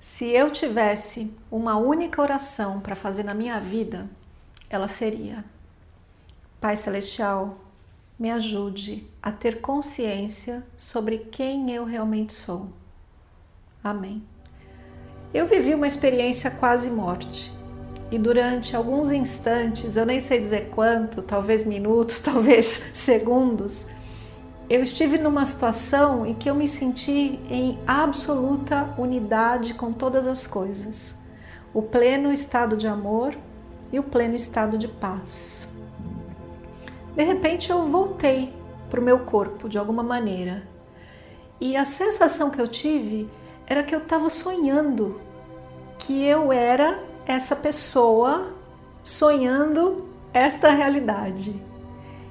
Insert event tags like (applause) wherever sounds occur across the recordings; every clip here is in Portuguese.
Se eu tivesse uma única oração para fazer na minha vida, ela seria: Pai Celestial, me ajude a ter consciência sobre quem eu realmente sou. Amém. Eu vivi uma experiência quase morte e durante alguns instantes, eu nem sei dizer quanto, talvez minutos, (laughs) talvez segundos, eu estive numa situação em que eu me senti em absoluta unidade com todas as coisas, o pleno estado de amor e o pleno estado de paz. De repente eu voltei para o meu corpo de alguma maneira e a sensação que eu tive era que eu estava sonhando, que eu era essa pessoa sonhando esta realidade.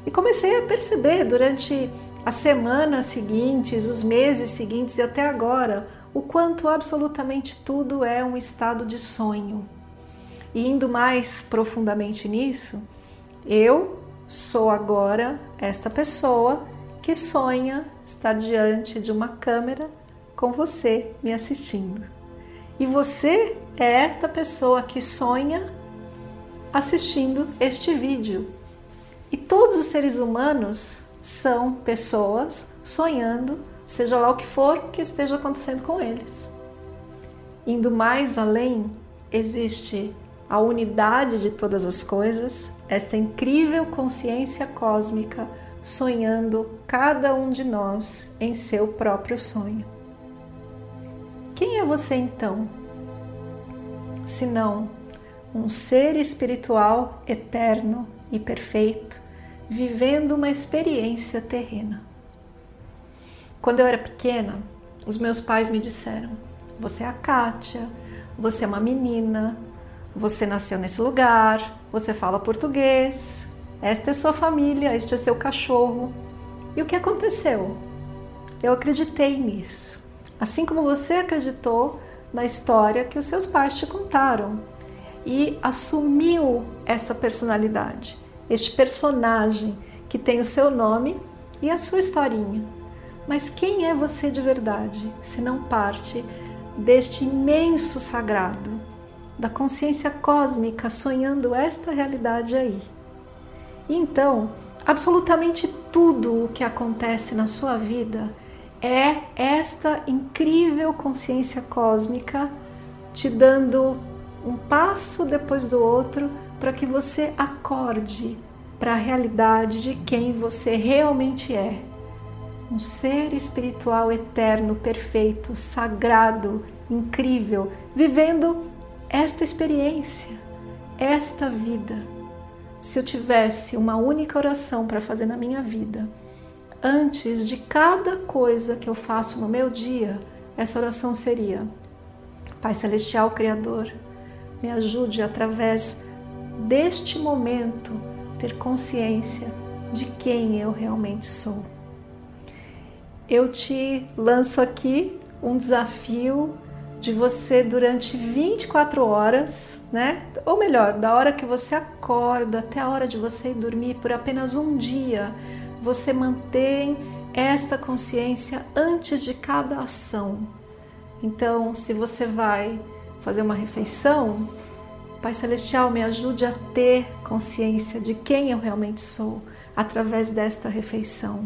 E comecei a perceber durante as semanas seguintes, os meses seguintes e até agora, o quanto absolutamente tudo é um estado de sonho. E indo mais profundamente nisso, eu sou agora esta pessoa que sonha estar diante de uma câmera com você me assistindo. E você é esta pessoa que sonha assistindo este vídeo. E todos os seres humanos são pessoas sonhando, seja lá o que for que esteja acontecendo com eles. Indo mais além, existe a unidade de todas as coisas, esta incrível consciência cósmica sonhando cada um de nós em seu próprio sonho. Quem é você então? Se não um ser espiritual eterno e perfeito vivendo uma experiência terrena. Quando eu era pequena, os meus pais me disseram: Você é a Kátia, você é uma menina, você nasceu nesse lugar, você fala português, esta é sua família, este é seu cachorro. E o que aconteceu? Eu acreditei nisso, assim como você acreditou na história que os seus pais te contaram e assumiu essa personalidade este personagem que tem o seu nome e a sua historinha. Mas quem é você de verdade, se não parte deste imenso sagrado, da consciência cósmica sonhando esta realidade aí? Então, absolutamente tudo o que acontece na sua vida é esta incrível consciência cósmica te dando um passo depois do outro para que você acorde para a realidade de quem você realmente é. Um ser espiritual eterno, perfeito, sagrado, incrível, vivendo esta experiência, esta vida. Se eu tivesse uma única oração para fazer na minha vida, antes de cada coisa que eu faço no meu dia, essa oração seria: Pai Celestial Criador, me ajude através deste momento, ter consciência de quem eu realmente sou. Eu te lanço aqui um desafio de você durante 24 horas, né? Ou melhor, da hora que você acorda até a hora de você ir dormir por apenas um dia, você mantém esta consciência antes de cada ação. Então, se você vai fazer uma refeição, Pai Celestial, me ajude a ter consciência de quem eu realmente sou através desta refeição.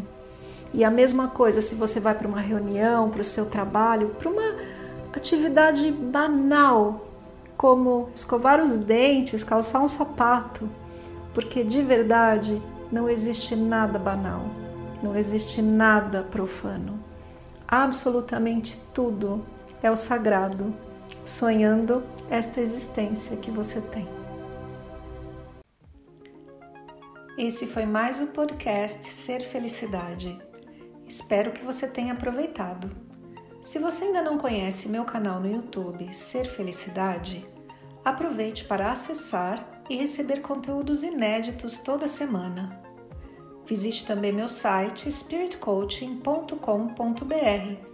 E a mesma coisa se você vai para uma reunião, para o seu trabalho, para uma atividade banal, como escovar os dentes, calçar um sapato, porque de verdade não existe nada banal, não existe nada profano. Absolutamente tudo é o sagrado, sonhando esta existência que você tem. Esse foi mais o podcast Ser Felicidade. Espero que você tenha aproveitado. Se você ainda não conhece meu canal no YouTube Ser Felicidade, aproveite para acessar e receber conteúdos inéditos toda semana. Visite também meu site spiritcoaching.com.br